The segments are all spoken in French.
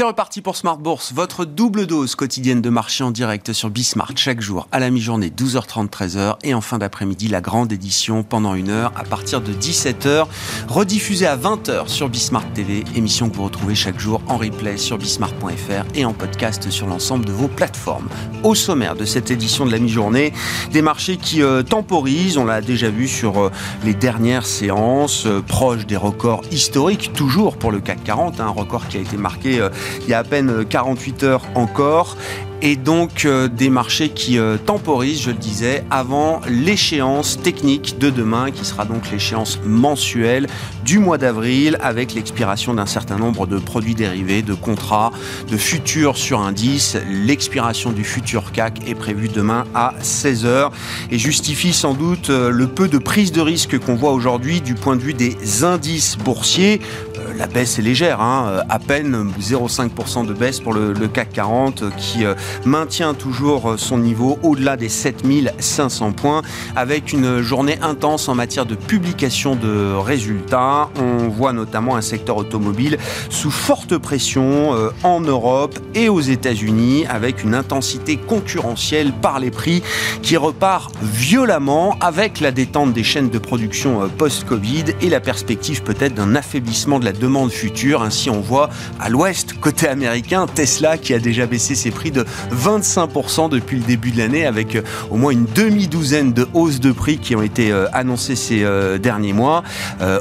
C'est reparti pour Smart Bourse, votre double dose quotidienne de marché en direct sur Bismart chaque jour à la mi-journée 12h30 13h et en fin d'après-midi la grande édition pendant une heure à partir de 17h rediffusée à 20h sur Bismart TV, émission que vous retrouvez chaque jour en replay sur bismart.fr et en podcast sur l'ensemble de vos plateformes. Au sommaire de cette édition de la mi-journée, des marchés qui euh, temporisent, on l'a déjà vu sur euh, les dernières séances, euh, proches des records historiques toujours pour le CAC 40, un record qui a été marqué il y a à peine 48 heures encore et donc euh, des marchés qui euh, temporisent, je le disais, avant l'échéance technique de demain, qui sera donc l'échéance mensuelle du mois d'avril, avec l'expiration d'un certain nombre de produits dérivés, de contrats, de futurs sur indice. L'expiration du futur CAC est prévue demain à 16h et justifie sans doute euh, le peu de prise de risque qu'on voit aujourd'hui du point de vue des indices boursiers. La baisse est légère, hein, à peine 0,5% de baisse pour le, CAC 40 qui maintient toujours son niveau au-delà des 7500 points avec une journée intense en matière de publication de résultats. On voit notamment un secteur automobile sous forte pression euh, en Europe et aux États-Unis avec une intensité concurrentielle par les prix qui repart violemment avec la détente des chaînes de production euh, post-Covid et la perspective peut-être d'un affaiblissement de la demande future. Ainsi, on voit à l'ouest, côté américain, Tesla qui a déjà baissé ses prix de 25% depuis le début de l'année avec euh, au moins une demi-douzaine de hausses de prix qui ont été euh, annoncées ces euh, derniers mois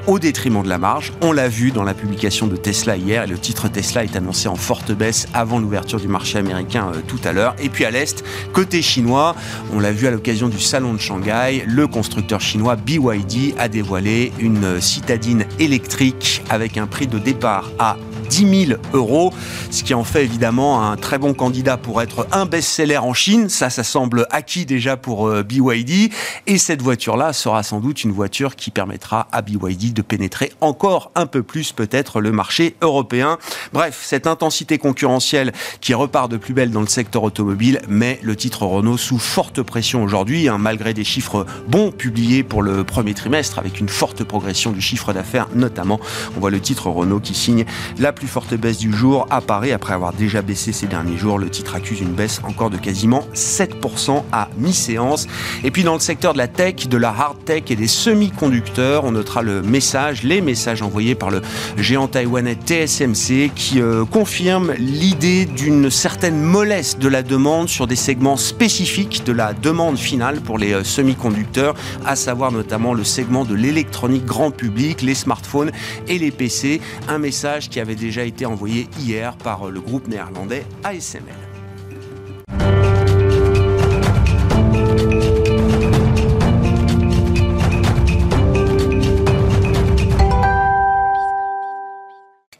au détriment de la marge. On l'a vu dans la publication de Tesla hier et le titre Tesla est annoncé en forte baisse avant l'ouverture du marché américain tout à l'heure. Et puis à l'Est, côté chinois, on l'a vu à l'occasion du salon de Shanghai, le constructeur chinois BYD a dévoilé une citadine électrique avec un prix de départ à 10 000 euros, ce qui en fait évidemment un très bon candidat pour être un best-seller en Chine. Ça, ça semble acquis déjà pour euh, BYD. Et cette voiture-là sera sans doute une voiture qui permettra à BYD de pénétrer encore un peu plus peut-être le marché européen. Bref, cette intensité concurrentielle qui repart de plus belle dans le secteur automobile met le titre Renault sous forte pression aujourd'hui, hein, malgré des chiffres bons publiés pour le premier trimestre, avec une forte progression du chiffre d'affaires notamment. On voit le titre Renault qui signe la plus forte baisse du jour apparaît après avoir déjà baissé ces derniers jours. Le titre accuse une baisse encore de quasiment 7% à mi-séance. Et puis dans le secteur de la tech, de la hard tech et des semi-conducteurs, on notera le message, les messages envoyés par le géant taïwanais TSMC qui euh, confirme l'idée d'une certaine mollesse de la demande sur des segments spécifiques de la demande finale pour les euh, semi-conducteurs, à savoir notamment le segment de l'électronique grand public, les smartphones et les PC. Un message qui avait déjà déjà été envoyé hier par le groupe néerlandais ASML.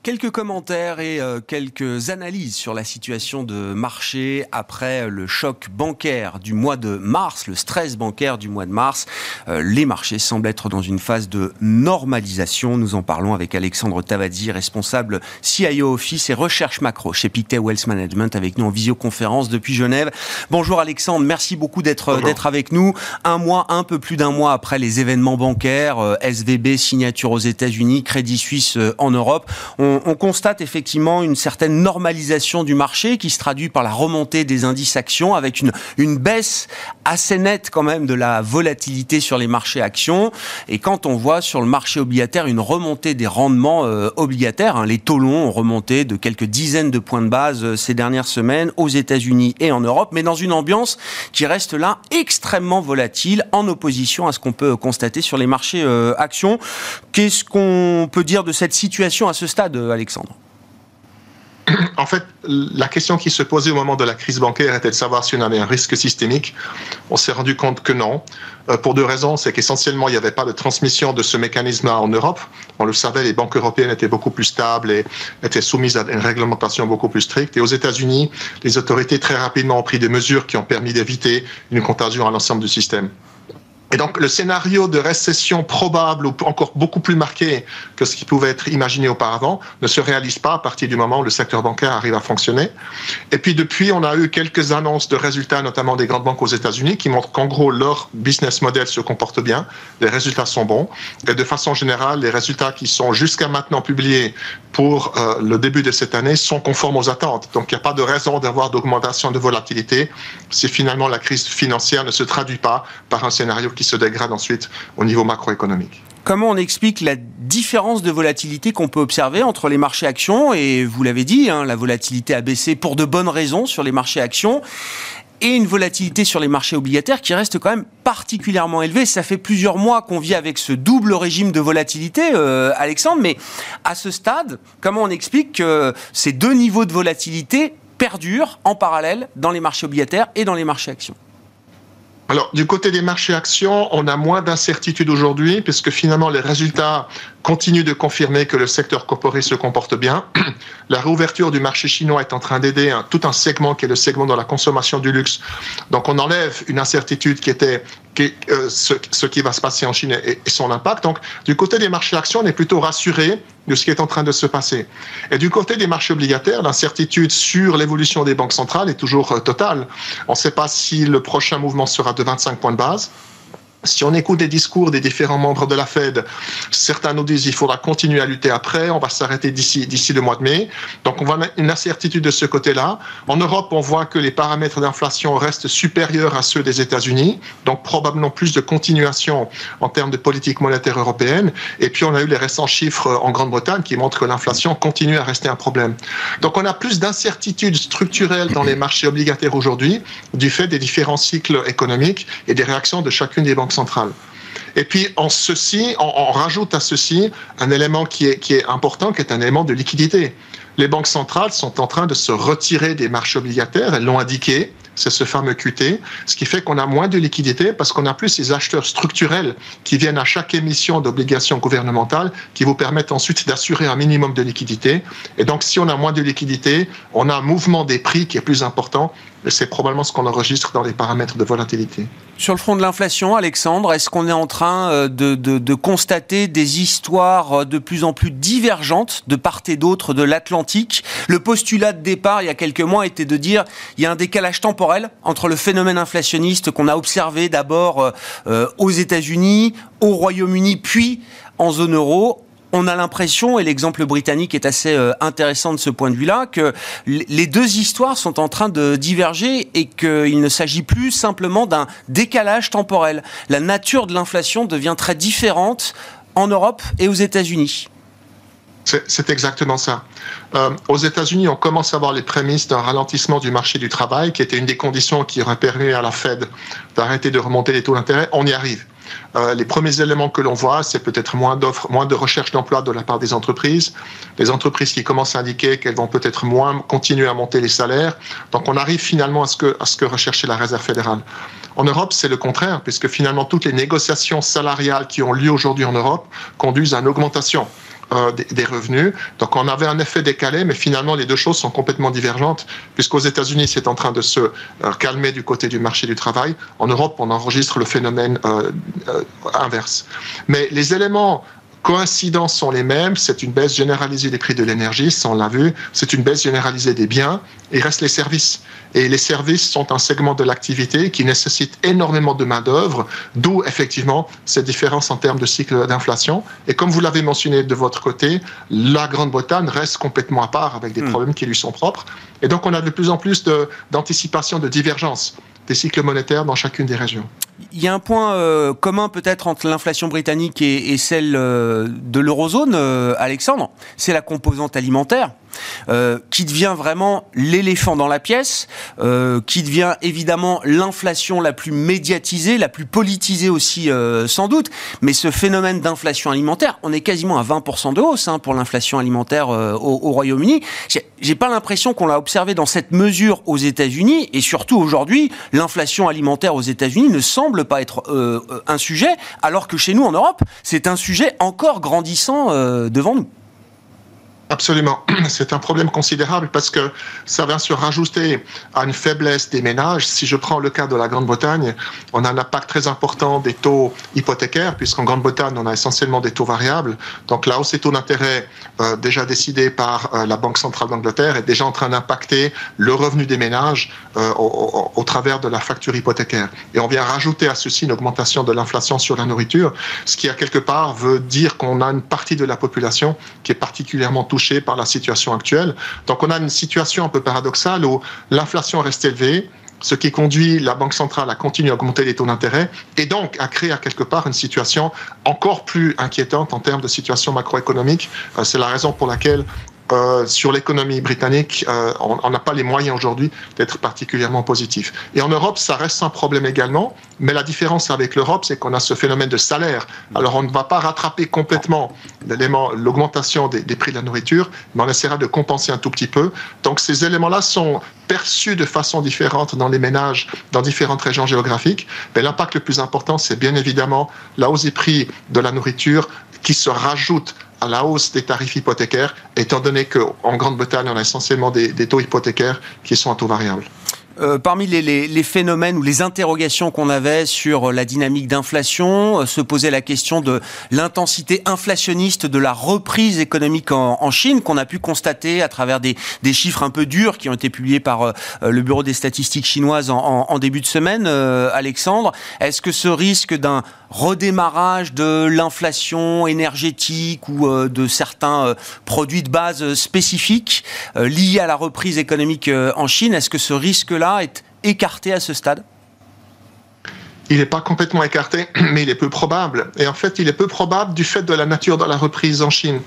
Quelques commentaires et euh, quelques analyses sur la situation de marché après le choc bancaire du mois de mars, le stress bancaire du mois de mars. Euh, les marchés semblent être dans une phase de normalisation. Nous en parlons avec Alexandre Tavadzi, responsable CIO Office et recherche macro chez Pictet Wealth Management, avec nous en visioconférence depuis Genève. Bonjour Alexandre, merci beaucoup d'être d'être avec nous. Un mois, un peu plus d'un mois après les événements bancaires, euh, SVB, signature aux États-Unis, Crédit Suisse en Europe. On, on, constate effectivement une certaine normalisation du marché qui se traduit par la remontée des indices actions avec une, baisse assez nette quand même de la volatilité sur les marchés actions. Et quand on voit sur le marché obligataire une remontée des rendements euh, obligataires, hein, les taux longs ont remonté de quelques dizaines de points de base euh, ces dernières semaines aux États-Unis et en Europe, mais dans une ambiance qui reste là extrêmement volatile en opposition à ce qu'on peut constater sur les marchés euh, actions. Qu'est-ce qu'on peut dire de cette situation à ce stade? Alexandre en fait, la question qui se posait au moment de la crise bancaire était de savoir si on avait un risque systémique. On s'est rendu compte que non, euh, pour deux raisons. C'est qu'essentiellement, il n'y avait pas de transmission de ce mécanisme-là en Europe. On le savait, les banques européennes étaient beaucoup plus stables et étaient soumises à une réglementation beaucoup plus stricte. Et aux États-Unis, les autorités très rapidement ont pris des mesures qui ont permis d'éviter une contagion à l'ensemble du système. Et donc le scénario de récession probable ou encore beaucoup plus marqué que ce qui pouvait être imaginé auparavant ne se réalise pas à partir du moment où le secteur bancaire arrive à fonctionner. Et puis depuis, on a eu quelques annonces de résultats, notamment des grandes banques aux États-Unis, qui montrent qu'en gros leur business model se comporte bien, les résultats sont bons. Et de façon générale, les résultats qui sont jusqu'à maintenant publiés pour euh, le début de cette année sont conformes aux attentes. Donc il n'y a pas de raison d'avoir d'augmentation de volatilité si finalement la crise financière ne se traduit pas par un scénario qui se dégrade ensuite au niveau macroéconomique. Comment on explique la différence de volatilité qu'on peut observer entre les marchés actions et vous l'avez dit, hein, la volatilité a baissé pour de bonnes raisons sur les marchés actions et une volatilité sur les marchés obligataires qui reste quand même particulièrement élevée. Ça fait plusieurs mois qu'on vit avec ce double régime de volatilité, euh, Alexandre, mais à ce stade, comment on explique que ces deux niveaux de volatilité perdurent en parallèle dans les marchés obligataires et dans les marchés actions? Alors, du côté des marchés actions, on a moins d'incertitude aujourd'hui, puisque finalement, les résultats continuent de confirmer que le secteur corporé se comporte bien. La réouverture du marché chinois est en train d'aider tout un segment qui est le segment de la consommation du luxe. Donc, on enlève une incertitude qui était euh, ce, qui va se passer en Chine et, son impact. Donc, du côté des marchés actions, on est plutôt rassuré de ce qui est en train de se passer. Et du côté des marchés obligataires, l'incertitude sur l'évolution des banques centrales est toujours euh, totale. On ne sait pas si le prochain mouvement sera de 25 points de base. Si on écoute des discours des différents membres de la Fed, certains nous disent qu'il faudra continuer à lutter après, on va s'arrêter d'ici d'ici le mois de mai. Donc on voit une incertitude de ce côté-là. En Europe, on voit que les paramètres d'inflation restent supérieurs à ceux des États-Unis, donc probablement plus de continuation en termes de politique monétaire européenne. Et puis on a eu les récents chiffres en Grande-Bretagne qui montrent que l'inflation continue à rester un problème. Donc on a plus d'incertitudes structurelles dans les marchés obligataires aujourd'hui du fait des différents cycles économiques et des réactions de chacune des banques Et puis, en ceci, on, rajoute à ceci un élément qui est, qui est important, qui est un élément de liquidité. Les banques centrales sont en train de se retirer des marchés obligataires, elles l'ont indiqué, c'est ce fameux QT, ce qui fait qu'on a moins de liquidité parce qu'on a plus ces acheteurs structurels qui viennent à chaque émission d'obligations gouvernementales qui vous permettent ensuite d'assurer un minimum de liquidité. Et donc, si on a moins de liquidité, on a un mouvement des prix qui est plus important. C'est probablement ce qu'on enregistre dans les paramètres de volatilité. Sur le front de l'inflation, Alexandre, est-ce qu'on est en train euh, de, constater des histoires euh, de plus en plus divergentes de part et d'autre de l'Atlantique? Le postulat de départ, il y a quelques mois, était de dire il y a un décalage temporel entre le phénomène inflationniste qu'on a observé d'abord euh, aux États-Unis, au Royaume-Uni, puis en zone euro on a l'impression, et l'exemple britannique est assez euh, intéressant de ce point de vue-là, que les deux histoires sont en train de diverger et qu'il ne s'agit plus simplement d'un décalage temporel. La nature de l'inflation devient très différente en Europe et aux États-Unis. C'est exactement ça. Euh, aux États-Unis, on commence à voir les prémices d'un ralentissement du marché du travail, qui était une des conditions qui aurait permis à la Fed d'arrêter de remonter les taux d'intérêt. On y arrive. Euh, les premiers éléments que l'on voit, c'est peut-être moins d'offres, moins de recherche d'emploi de la part des entreprises. Les entreprises qui commencent à indiquer qu'elles vont peut-être moins continuer à monter les salaires. Donc on arrive finalement à ce que, à ce que recherchait la Réserve fédérale. En Europe, c'est le contraire, puisque finalement toutes les négociations salariales qui ont lieu aujourd'hui en Europe conduisent à une augmentation euh, des, revenus. Donc on avait un effet décalé, mais finalement les deux choses sont complètement divergentes, puisqu'aux États-Unis c'est en train de se euh, calmer du côté du marché du travail. En Europe, on enregistre le phénomène euh, inverse. Mais les éléments coïncidences sont les mêmes. C'est une baisse généralisée des prix de l'énergie, ça on l'a vu. C'est une baisse généralisée des biens. Il reste les services. Et les services sont un segment de l'activité qui nécessite énormément de main-d'œuvre, d'où effectivement cette différence en termes de cycle d'inflation. Et comme vous l'avez mentionné de votre côté, la Grande-Bretagne reste complètement à part avec des hmm. problèmes qui lui sont propres. Et donc on a de plus en plus d'anticipation de, de divergence des cycles monétaires dans chacune des régions. Il y a un point euh, commun peut-être entre l'inflation britannique et, celle euh, de l'eurozone, euh, Alexandre, c'est la composante alimentaire. Euh, qui devient vraiment l'éléphant dans la pièce, euh, qui devient évidemment l'inflation la plus médiatisée, la plus politisée aussi euh, sans doute. Mais ce phénomène d'inflation alimentaire, on est quasiment à 20% de hausse hein, pour l'inflation alimentaire au, au Royaume-Uni. J'ai pas l'impression qu'on l'a observé dans cette mesure aux États-Unis et surtout aujourd'hui, l'inflation alimentaire aux États-Unis ne semble pas être un sujet, alors que chez nous en Europe, c'est un sujet encore grandissant devant nous. Absolument. C'est un problème considérable parce que ça vient se rajouter à une faiblesse des ménages. Si je prends le cas de la Grande-Bretagne, on a un impact très important des taux hypothécaires, puisqu'en Grande-Bretagne, on a essentiellement des taux variables. Donc la hausse des taux d'intérêt, euh, déjà décidée par euh, la Banque centrale d'Angleterre, est déjà en train d'impacter le revenu des ménages euh, au, au, travers de la facture hypothécaire. Et on vient rajouter à ceci une augmentation de l'inflation sur la nourriture, ce qui, à quelque part, veut dire qu'on a une partie de la population qui est particulièrement touchée par la situation actuelle. Donc on a une situation un peu paradoxale où l'inflation reste élevée, ce qui conduit la Banque centrale à continuer à augmenter les taux d'intérêt et donc à créer à quelque part une situation encore plus inquiétante en termes de situation macroéconomique. Euh, c'est la raison pour laquelle euh, sur l'économie britannique, euh, on n'a pas les moyens aujourd'hui d'être particulièrement positif. Et en Europe, ça reste un problème également, mais la différence avec l'Europe, c'est qu'on a ce phénomène de salaire. Alors on ne va pas rattraper complètement l'augmentation des, des, prix de la nourriture, mais on essaiera de compenser un tout petit peu. Donc ces éléments-là sont perçus de façon différente dans les ménages dans différentes régions géographiques. Mais l'impact le plus important, c'est bien évidemment la hausse des prix de la nourriture qui se rajoute à la hausse des tarifs hypothécaires, étant donné qu'en Grande-Bretagne, on a essentiellement des, taux hypothécaires qui sont à taux variable. Euh, parmi les, phénomènes ou les interrogations qu'on avait sur la dynamique d'inflation, euh, se posait la question de l'intensité inflationniste de la reprise économique en, Chine, qu'on a pu constater à travers des, chiffres un peu durs qui ont été publiés par euh, le Bureau des statistiques chinoises en début de semaine. Alexandre, est-ce que ce risque d'un redémarrage de l'inflation énergétique ou de certains produits de base spécifiques liés à la reprise économique en Chine, est-ce que ce risque-là est écarté à ce stade? Il n'est pas complètement écarté, mais il est peu probable. Et en fait, il est peu probable du fait de la nature de la reprise en Chine.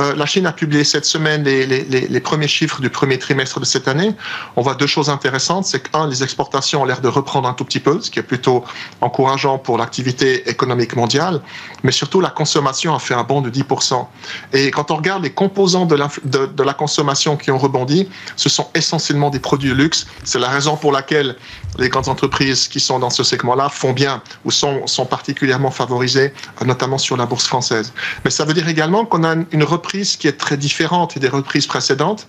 Euh, la Chine a publié cette semaine les, premiers chiffres du premier trimestre de cette année. On voit deux choses intéressantes. C'est qu'un, les exportations ont l'air de reprendre un tout petit peu, ce qui est plutôt encourageant pour l'activité économique mondiale. Mais surtout, la consommation a fait un bond de 10%. Et quand on regarde les composants de la consommation qui ont rebondi, ce sont essentiellement des produits de luxe. C'est la raison pour laquelle les grandes entreprises qui sont dans ce segment-là font bien ou sont, particulièrement favorisées, notamment sur la bourse française. Mais ça veut dire également qu'on a une reprise qui est très différente des reprises précédentes.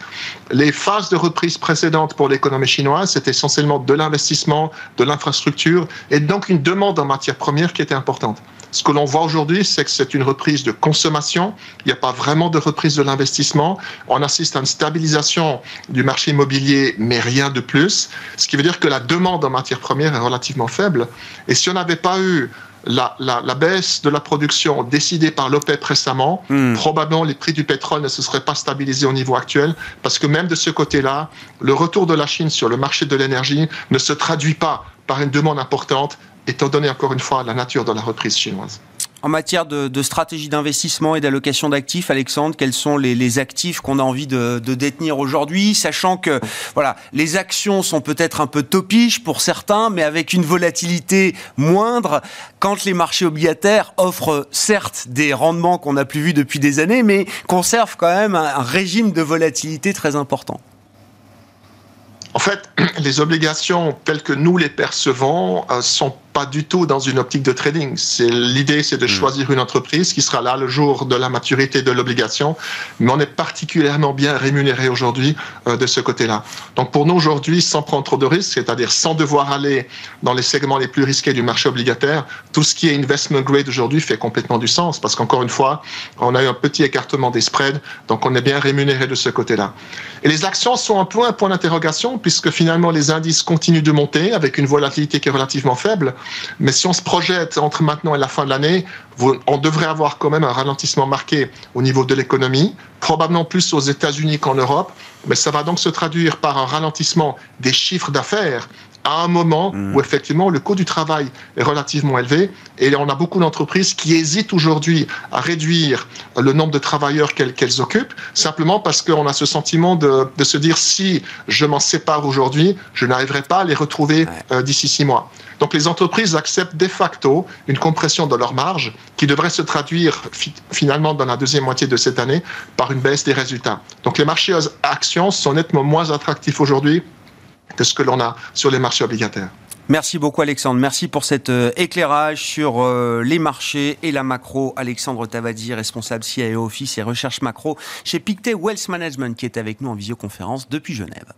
Les phases de reprise précédentes pour l'économie chinoise, c'était essentiellement de l'investissement, de l'infrastructure et donc une demande en matières premières qui était importante. Ce que l'on voit aujourd'hui, c'est que c'est une reprise de consommation. Il n'y a pas vraiment de reprise de l'investissement. On assiste à une stabilisation du marché immobilier, mais rien de plus. Ce qui veut dire que la demande en matières premières est relativement faible. Et si on n'avait pas eu la, la, la, baisse de la production décidée par l'OPEP récemment, mmh. probablement les prix du pétrole ne se seraient pas stabilisés au niveau actuel, parce que même de ce côté-là, le retour de la Chine sur le marché de l'énergie ne se traduit pas par une demande importante, étant donné encore une fois la nature de la reprise chinoise. En matière de, de stratégie d'investissement et d'allocation d'actifs, Alexandre, quels sont les, les actifs qu'on a envie de, de détenir aujourd'hui, sachant que voilà, les actions sont peut-être un peu topiches pour certains, mais avec une volatilité moindre, quand les marchés obligataires offrent certes des rendements qu'on n'a plus vus depuis des années, mais conservent quand même un, un régime de volatilité très important. En fait, les obligations telles que nous les percevons euh, sont pas du tout dans une optique de trading. C'est l'idée, c'est de hmm. choisir une entreprise qui sera là le jour de la maturité de l'obligation, mais on est particulièrement bien rémunéré aujourd'hui euh, de ce côté-là. Donc pour nous aujourd'hui, sans prendre trop de risques, c'est-à-dire sans devoir aller dans les segments les plus risqués du marché obligataire, tout ce qui est investment grade aujourd'hui fait complètement du sens parce qu'encore une fois, on a eu un petit écartement des spreads, donc on est bien rémunéré de ce côté-là. Et les actions sont un peu un point d'interrogation puisque finalement les indices continuent de monter avec une volatilité qui est relativement faible. Mais si on se projette entre maintenant et la fin de l'année, on devrait avoir quand même un ralentissement marqué au niveau de l'économie, probablement plus aux États-Unis qu'en Europe, mais ça va donc se traduire par un ralentissement des chiffres d'affaires à un moment mmh. où effectivement le coût du travail est relativement élevé et on a beaucoup d'entreprises qui hésitent aujourd'hui à réduire le nombre de travailleurs qu'elles qu occupent simplement parce qu'on a ce sentiment de, de, se dire si je m'en sépare aujourd'hui, je n'arriverai pas à les retrouver ouais. euh, d'ici six mois. Donc les entreprises acceptent de facto une compression de leur marge qui devrait se traduire fi finalement dans la deuxième moitié de cette année par une baisse des résultats. Donc les marchés actions sont nettement moins attractifs aujourd'hui que ce que l'on a sur les marchés obligataires. Merci beaucoup Alexandre. Merci pour cet euh, éclairage sur euh, les marchés et la macro. Alexandre Tavadi, responsable CIO Office et recherche macro chez Pictet Wealth Management qui est avec nous en visioconférence depuis Genève.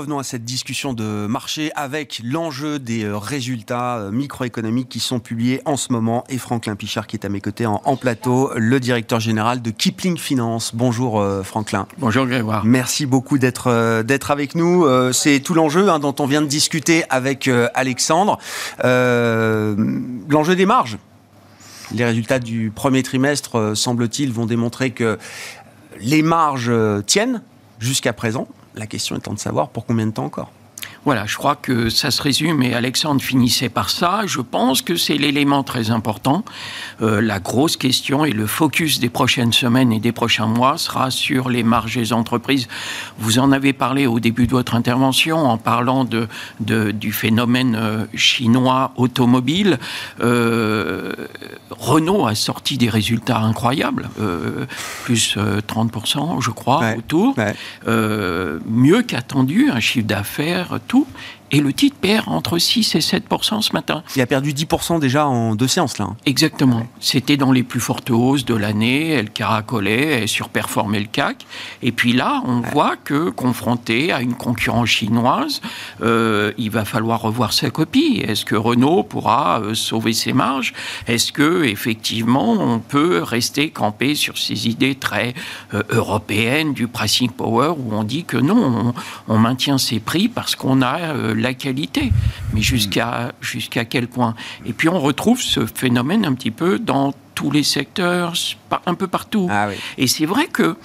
Revenons à cette discussion de marché avec l'enjeu des euh, résultats euh, microéconomiques qui sont publiés en ce moment et Franklin Pichard qui est à mes côtés en, plateau, le directeur général de Kipling Finance. Bonjour euh, Franklin. Bonjour Grégoire. Merci beaucoup d'être d'être avec nous. C'est tout l'enjeu hein, dont on vient de discuter avec Alexandre. l'enjeu des marges. Les résultats du premier trimestre, semble-t-il, vont démontrer que les marges tiennent jusqu'à présent. La question étant de savoir pour combien de temps encore. Voilà, je crois que ça se résume, et Alexandre finissait par ça. Je pense que c'est l'élément très important. Euh, la grosse question et le focus des prochaines semaines et des prochains mois sera sur les marges des entreprises. Vous en avez parlé au début de votre intervention en parlant de, du phénomène euh, chinois automobile. Euh, Renault a sorti des résultats incroyables, plus 30%, je crois, autour. mieux qu'attendu, un chiffre d'affaires tout et le titre perd entre 6 et 7% ce matin. Il a perdu 10% déjà en deux séances, là. Hein. Exactement. C'était dans les plus fortes hausses de l'année. Elle caracolait, elle surperformait le CAC. Et puis là, on voit que, confronté à une concurrence chinoise, euh, il va falloir revoir sa copie. Est-ce que Renault pourra euh, sauver ses marges? Est-ce que, effectivement, on peut rester campé sur ces idées très euh, européennes du pricing power où on dit que non, on, on maintient ses prix parce qu'on a la qualité, mais jusqu'à jusqu'à quel point Et puis on retrouve ce phénomène un petit peu dans tous les secteurs, un peu partout. Ah Et c'est vrai que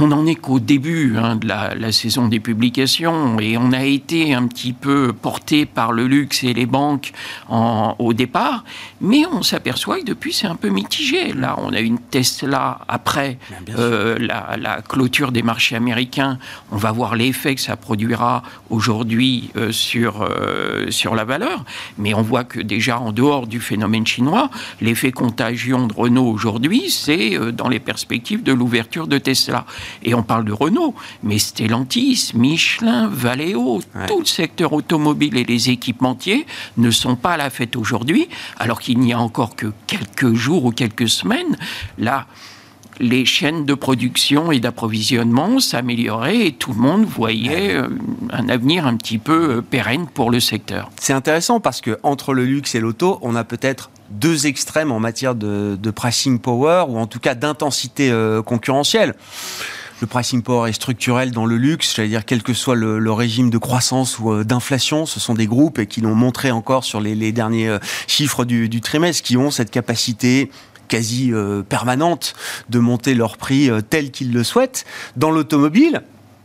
on n'en est qu'au début hein, de la, saison des publications et on a été un petit peu porté par le luxe et les banques au départ, mais on s'aperçoit que depuis c'est un peu mitigé. Là, on a une Tesla après euh, la, clôture des marchés américains. On va voir l'effet que ça produira aujourd'hui euh, sur, euh, sur la valeur, mais on voit que déjà en dehors du phénomène chinois, l'effet contagion de Renault aujourd'hui, c'est dans les perspectives de l'ouverture de Tesla. Et on parle de Renault, mais Stellantis, Michelin, Valeo, tout le secteur automobile et les équipementiers ne sont pas à la fête aujourd'hui, alors qu'il n'y a encore que quelques jours ou quelques semaines. Là, les chaînes de production et d'approvisionnement s'amélioraient et tout le monde voyait euh, un avenir un petit peu euh, pérenne pour le secteur. C'est intéressant parce que entre le luxe et l'auto, on a peut-être deux extrêmes en matière de, pricing power ou en tout cas d'intensité euh, concurrentielle le pricing power est structurel dans le luxe, j'allais dire quel que soit le, régime de croissance ou euh, d'inflation, ce sont des groupes qui l'ont montré encore sur les, derniers euh, chiffres du, trimestre, qui ont cette capacité quasi euh, permanente de monter leur prix tel qu'ils le souhaitent. Dans l'automobile,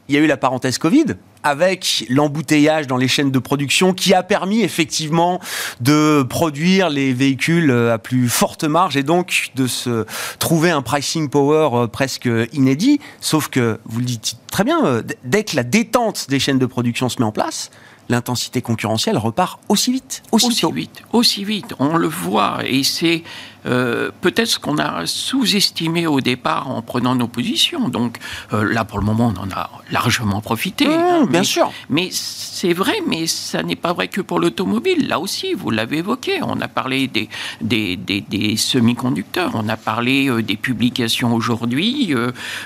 il y a eu la parenthèse Covid, avec l'embouteillage dans les chaînes de production qui a permis effectivement de produire les véhicules à plus forte marge et donc de se trouver un pricing power euh, presque inédit. Sauf que, vous le dites très bien, euh, dès que la détente des chaînes de production se met en place, l'intensité concurrentielle repart aussi vite, aussi, vite, aussi vite. On le voit et c'est euh, peut-être qu'on a sous-estimé au départ en prenant nos positions. Donc euh, là, pour le moment, on en a largement profité. Hein, bien sûr. Mais c'est vrai, mais ça n'est pas vrai que pour l'automobile. Là aussi, vous l'avez évoqué. On a parlé des, des, des, semi-conducteurs. On a parlé euh, des publications aujourd'hui.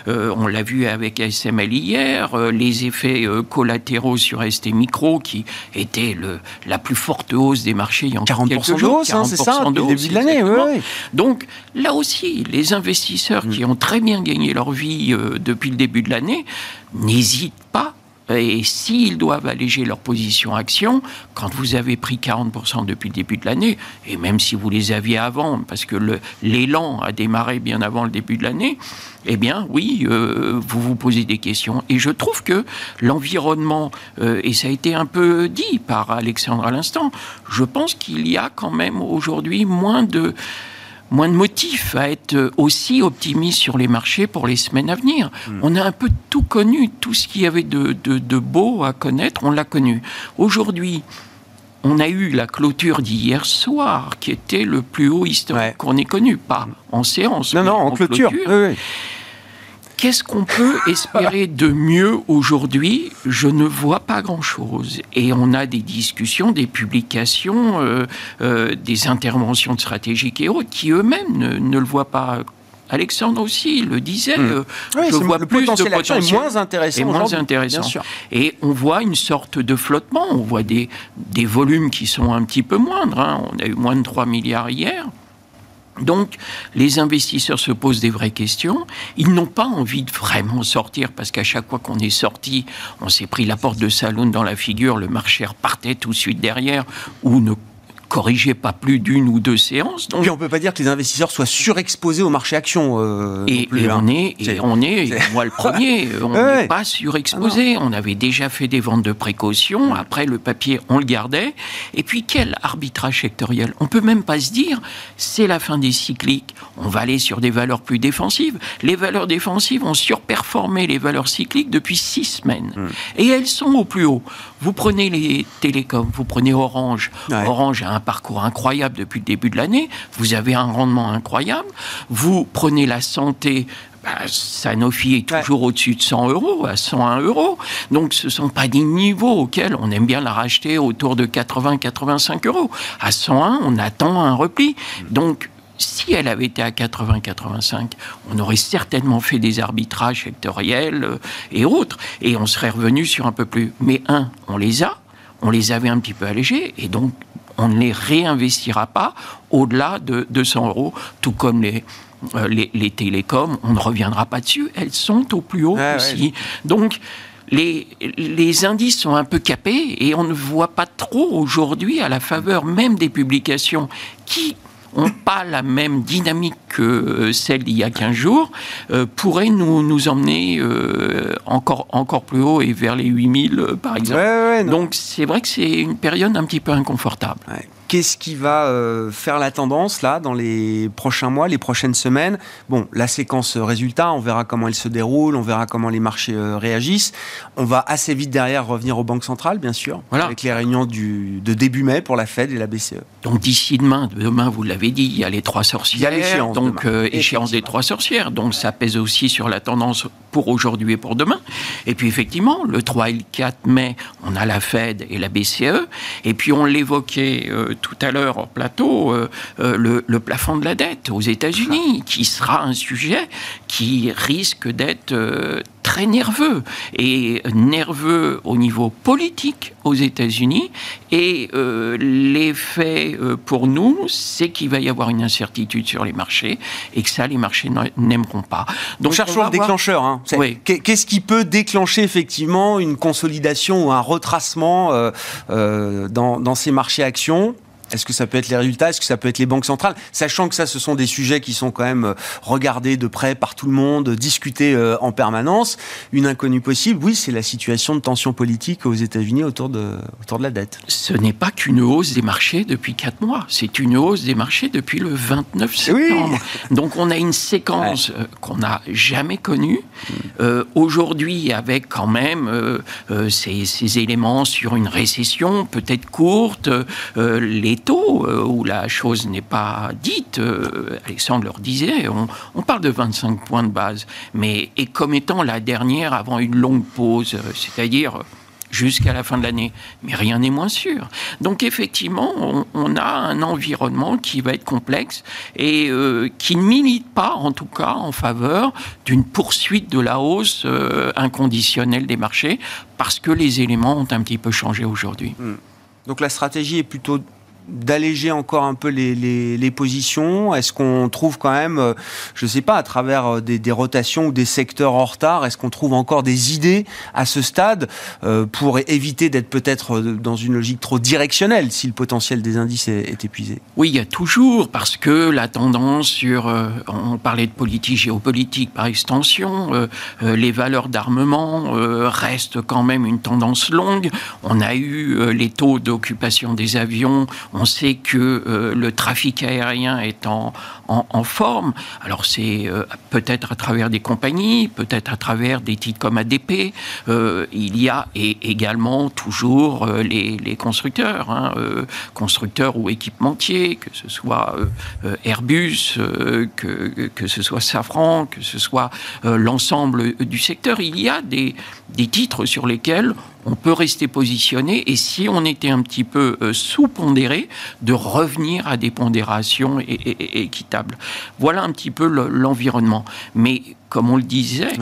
on l'a vu avec ASML hier. les effets collatéraux sur ST Micro qui était le, la plus forte hausse des marchés il y a 40% quelques jours. Hein, c'est ça, depuis le début de l'année. Oui, Donc là aussi, les investisseurs qui mm. ont très bien gagné leur vie euh, depuis le début de l'année n'hésitent pas et s'ils doivent alléger leur position action, quand vous avez pris 40% depuis le début de l'année, et même si vous les aviez avant, parce que l'élan a démarré bien avant le début de l'année, eh bien oui, euh, vous vous posez des questions. Et je trouve que l'environnement, euh, et ça a été un peu dit par Alexandre à l'instant, je pense qu'il y a quand même aujourd'hui moins de moins de motifs à être aussi optimiste sur les marchés pour les semaines à venir. Hmm. On a un peu tout connu, tout ce qu'il y avait de, de, beau à connaître, on l'a connu. Aujourd'hui, on a eu la clôture d'hier soir, qui était le plus haut historique qu'on ait connu, pas en séance, non, non, en, clôture. Qu'est-ce qu'on peut espérer de mieux aujourd'hui? Je ne vois pas grand-chose. Et on a des discussions, des publications, euh, euh, des interventions stratégiques et autres qui eux-mêmes ne, le voient pas Alexandre aussi le disait. Hmm. Euh, je vois le plus potentiel de potentiel est moins intéressant. moins intéressant. Et on voit une sorte de flottement. On voit des, des volumes qui sont un petit peu moindres. Hein. On a eu moins de 3 milliards hier. Donc, les investisseurs se posent des vraies questions. Ils n'ont pas envie de vraiment sortir parce qu'à chaque fois qu'on est sorti, on s'est pris la porte de salon dans la figure, le marché repartait tout de suite derrière ou ne corriger pas plus d'une ou deux séances. Donc... Puis on peut pas dire que les investisseurs soient surexposés au marché action. Euh, et, hein. on est, et on est, moi le premier, on n'est pas surexposé. Ah on avait déjà fait des ventes de précaution. Après le papier, on le gardait. Et puis quel arbitrage sectoriel? On peut même pas se dire c'est la fin des cycliques. On va aller sur des valeurs plus défensives. Les valeurs défensives ont surperformé les valeurs cycliques depuis six semaines. Hmm. Et elles sont au plus haut. Vous prenez les télécoms, vous prenez Orange. Orange a un parcours incroyable depuis le début de l'année. Vous avez un rendement incroyable. Vous prenez la santé. Bah, Sanofi est toujours au-dessus de 100 euros, à 101 euros. Donc, ce ne sont pas des niveaux auxquels on aime bien la racheter autour de 80-85 euros. À 101, on attend un repli. Donc, si elle avait été à 80-85, on aurait certainement fait des arbitrages sectoriels euh, et autres, et on serait revenu sur un peu plus. Mais un, on les a, on les avait un petit peu allégés, et donc on ne les réinvestira pas au-delà de 200 euros, tout comme les, euh, les, télécoms, on ne reviendra pas dessus, elles sont au plus haut aussi. Donc, les, les, indices sont un peu capés et on ne voit pas trop aujourd'hui, à la faveur même des publications qui n'ont pas la même dynamique que euh, celle d'il y a 15 jours, euh, pourraient nous, nous emmener euh, encore, encore plus haut et vers les 8000 par exemple. Donc c'est vrai que c'est une période un petit peu inconfortable. Qu'est-ce qui va euh, faire la tendance là dans les prochains mois, les prochaines semaines? Bon, la séquence résultat, on verra comment elle se déroule, on verra comment les marchés euh, réagissent. On va assez vite derrière revenir aux banques centrales, bien sûr, avec les réunions du, de début mai pour la Fed et la BCE. Donc d'ici demain, demain vous l'avez dit, il y a les trois sorcières. Il y a l'échéance. Donc euh, échéance des trois sorcières. Donc ça pèse aussi sur la tendance pour aujourd'hui et pour demain. Et puis effectivement, le 3 et le 4 mai, on a la Fed et la BCE. Et puis on l'évoquait tout à l'heure au plateau, euh, euh, le, plafond de la dette aux États-Unis, qui sera un sujet qui risque d'être euh, très nerveux et nerveux au niveau politique aux États-Unis. Et l'effet pour nous, c'est qu'il va y avoir une incertitude sur les marchés et que ça, les marchés n'aimeront pas. Donc, cherchons le déclencheur. Hein. Qu'est-ce qui peut déclencher effectivement une consolidation ou un retracement dans, dans ces marchés actions? Est-ce que ça peut être les résultats? Est-ce que ça peut être les banques centrales? Sachant que ça, ce sont des sujets qui sont quand même euh, regardés de près par tout le monde, discutés euh, en permanence. Une inconnue possible, oui, c'est la situation de tension politique aux États-Unis autour de, autour de la dette. Ce n'est pas qu'une hausse des marchés depuis 4 mois, c'est une hausse des marchés depuis le 29 septembre. Donc on a une séquence euh, qu'on n'a jamais connue. Aujourd'hui, avec quand même ces, ces, éléments sur une récession peut-être courte, les taux, euh, où la chose n'est pas dite, euh, Alexandre leur disait, on, parle de 25 points de base, mais et comme étant la dernière avant une longue pause, euh, c'est-à-dire jusqu'à la fin de l'année. Mais rien n'est moins sûr. Donc effectivement, on, a un environnement qui va être complexe et qui ne milite pas, en tout cas, en faveur d'une poursuite de la hausse inconditionnelle des marchés, parce que les éléments ont un petit peu changé aujourd'hui. Hmm. Donc la stratégie est plutôt d'alléger encore un peu les, les, positions? Est-ce qu'on trouve quand même, euh, je ne sais pas, à travers euh, des, rotations ou des secteurs en retard, est-ce qu'on trouve encore des idées à ce stade euh, pour éviter d'être peut-être dans une logique trop directionnelle si le potentiel des indices est, épuisé? Oui, il y a toujours, parce que la tendance sur, on parlait de politique géopolitique par extension, les valeurs d'armement restent quand même une tendance longue. On a eu les taux d'occupation des avions On sait que euh, le trafic aérien est en, forme. Alors c'est euh, peut-être à travers des compagnies, peut-être à travers des titres comme ADP. il y a également toujours les, constructeurs, hein, constructeurs ou équipementiers, que ce soit Airbus, que, ce soit Safran, que ce soit l'ensemble du secteur. Il y a des titres sur lesquels on peut rester positionné et si on était un petit peu euh, sous-pondéré, de revenir à des pondérations équitables. Voilà un petit peu l'environnement. Mais comme on le disait,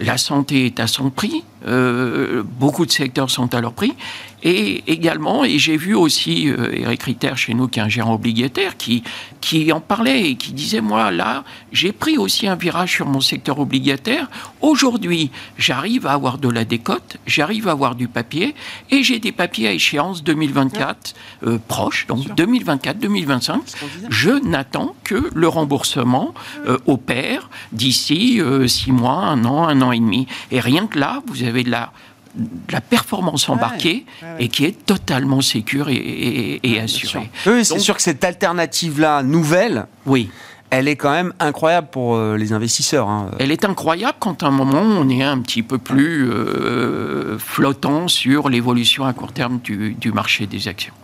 la santé est à son prix, euh, beaucoup de secteurs sont à leur prix, et également, et j'ai vu aussi euh, Eric Ritter chez nous, qui est un gérant obligataire, qui, qui en parlait et qui disait, moi, là, j'ai pris aussi un virage sur mon secteur obligataire. Aujourd'hui, j'arrive à avoir de la décote, j'arrive à avoir du papier, et j'ai des papiers à échéance 2024 euh, proche, donc 2024-2025. Je n'attends que le remboursement opère d'ici six mois, un an, un an et demi. Et rien que là, vous avez de la la performance embarquée et qui est totalement sécure et, assurée. Oui, c'est sûr que cette alternative-là, nouvelle, oui. elle est quand même incroyable pour euh, les investisseurs. Hein. Elle est incroyable quand à un moment on est un petit peu plus euh, flottant sur l'évolution à court terme du marché des actions.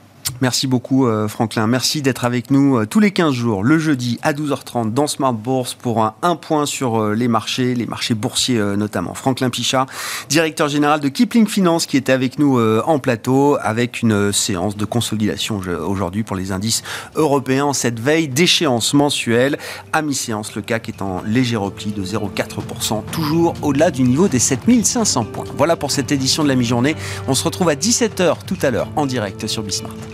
Merci beaucoup euh, Franklin. Merci d'être avec nous euh, tous les 15 jours, le jeudi à 12h30 dans Smart Bourse pour un, point sur euh, les marchés, les marchés boursiers notamment. Franklin Pichard, directeur général de Kipling Finance qui était avec nous en plateau avec une séance de consolidation aujourd'hui pour les indices européens cette veille d'échéance mensuelle. À mi-séance, le CAC est en léger repli de 0,4%, toujours au-delà du niveau des 7500 points. Voilà pour cette édition de la mi-journée. On se retrouve à 17h tout à l'heure en direct sur Bismart.